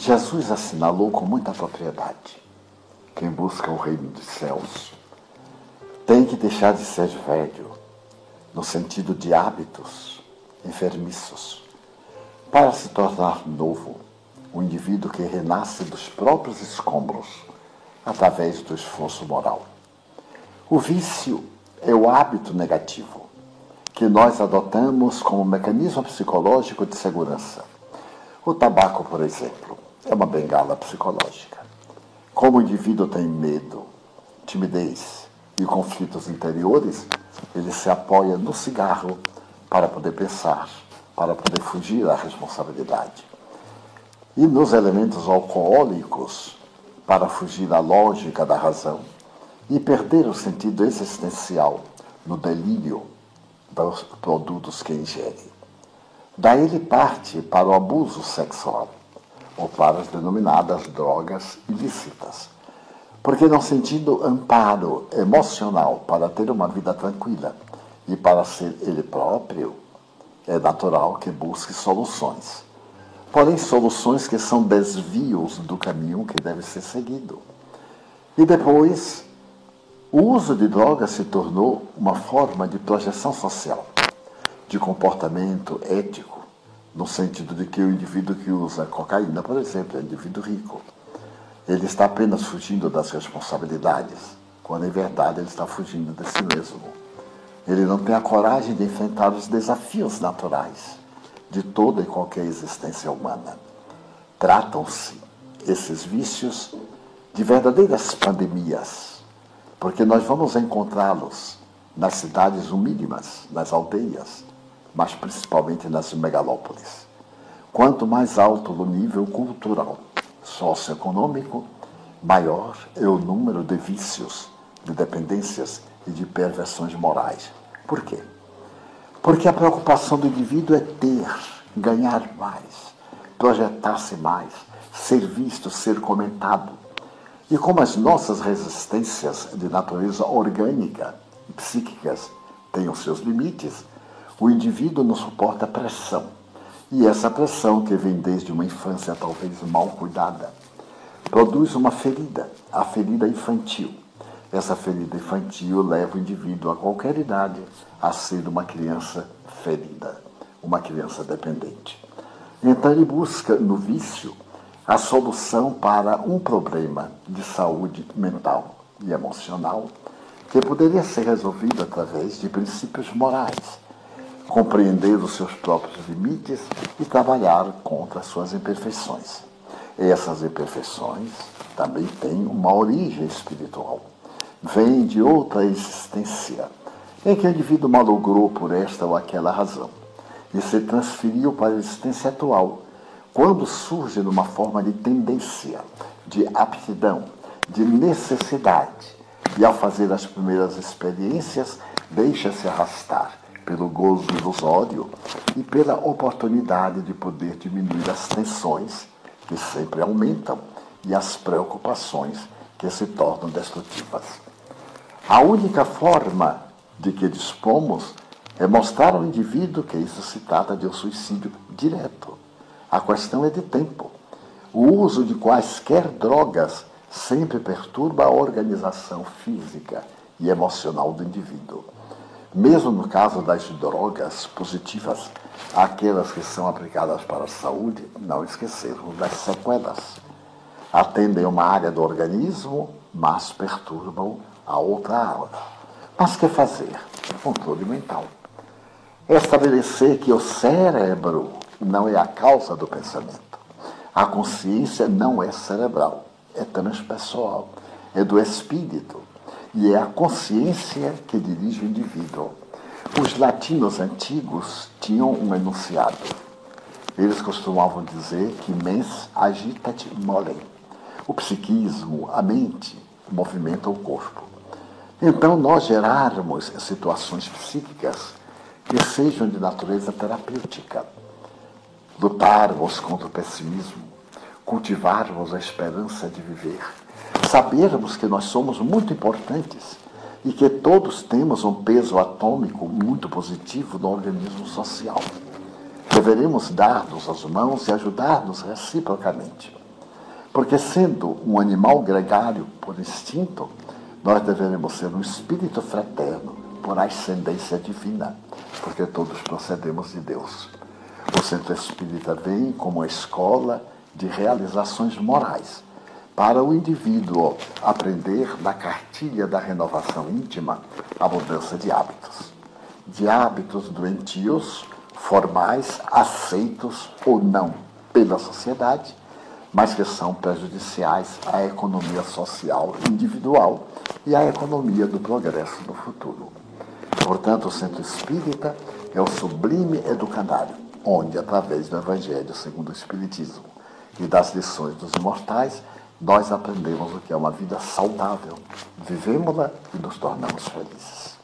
Jesus assinalou com muita propriedade: quem busca o reino dos céus tem que deixar de ser velho, no sentido de hábitos enfermiços, para se tornar novo, um indivíduo que renasce dos próprios escombros através do esforço moral. O vício é o hábito negativo que nós adotamos como mecanismo psicológico de segurança. O tabaco, por exemplo, é uma bengala psicológica. Como o indivíduo tem medo, timidez e conflitos interiores, ele se apoia no cigarro para poder pensar, para poder fugir da responsabilidade. E nos elementos alcoólicos, para fugir da lógica da razão e perder o sentido existencial no delírio dos produtos que ingere. Daí ele parte para o abuso sexual ou para as denominadas drogas ilícitas. Porque, não sentindo amparo emocional para ter uma vida tranquila e para ser ele próprio, é natural que busque soluções. Porém, soluções que são desvios do caminho que deve ser seguido. E depois, o uso de drogas se tornou uma forma de projeção social, de comportamento ético, no sentido de que o indivíduo que usa cocaína, por exemplo, é um indivíduo rico. Ele está apenas fugindo das responsabilidades, quando em verdade ele está fugindo de si mesmo. Ele não tem a coragem de enfrentar os desafios naturais de toda e qualquer existência humana. Tratam-se esses vícios de verdadeiras pandemias, porque nós vamos encontrá-los nas cidades humílimas, nas aldeias, mas principalmente nas megalópolis. Quanto mais alto o nível cultural, socioeconômico, maior é o número de vícios, de dependências e de perversões morais. Por quê? Porque a preocupação do indivíduo é ter, ganhar mais, projetar-se mais, ser visto, ser comentado. E como as nossas resistências de natureza orgânica e psíquicas têm os seus limites, o indivíduo não suporta pressão. E essa pressão, que vem desde uma infância talvez mal cuidada, produz uma ferida, a ferida infantil. Essa ferida infantil leva o indivíduo a qualquer idade a ser uma criança ferida, uma criança dependente. Então ele busca no vício a solução para um problema de saúde mental e emocional que poderia ser resolvido através de princípios morais compreender os seus próprios limites e trabalhar contra as suas imperfeições. Essas imperfeições também têm uma origem espiritual. Vêm de outra existência, em que o indivíduo malogrou por esta ou aquela razão e se transferiu para a existência atual, quando surge numa forma de tendência, de aptidão, de necessidade, e ao fazer as primeiras experiências, deixa-se arrastar pelo gozo ilusório e pela oportunidade de poder diminuir as tensões que sempre aumentam e as preocupações que se tornam destrutivas. A única forma de que dispomos é mostrar ao indivíduo que isso se trata de um suicídio direto. A questão é de tempo. O uso de quaisquer drogas sempre perturba a organização física e emocional do indivíduo. Mesmo no caso das drogas positivas, aquelas que são aplicadas para a saúde, não esquecermos das sequelas. Atendem uma área do organismo, mas perturbam a outra área. Mas que fazer? Controle mental. Estabelecer que o cérebro não é a causa do pensamento. A consciência não é cerebral, é transpessoal, é do espírito e é a consciência que dirige o indivíduo. Os latinos antigos tinham um enunciado. Eles costumavam dizer que mens agitat molem. O psiquismo, a mente, movimenta o corpo. Então, nós gerarmos situações psíquicas que sejam de natureza terapêutica, lutarmos contra o pessimismo, cultivarmos a esperança de viver, sabermos que nós somos muito importantes e que todos temos um peso atômico muito positivo no organismo social. Deveremos dar-nos as mãos e ajudar-nos reciprocamente. Porque, sendo um animal gregário por instinto, nós deveremos ser um espírito fraterno por ascendência divina, porque todos procedemos de Deus. O centro espírita vem como uma escola de realizações morais para o indivíduo aprender da cartilha da renovação íntima a mudança de hábitos. De hábitos doentios, formais, aceitos ou não pela sociedade, mas que são prejudiciais à economia social individual e à economia do progresso no futuro. Portanto, o centro espírita é o sublime educandário, onde, através do Evangelho segundo o Espiritismo e das lições dos imortais, nós aprendemos o que é uma vida saudável, vivemos-la e nos tornamos felizes.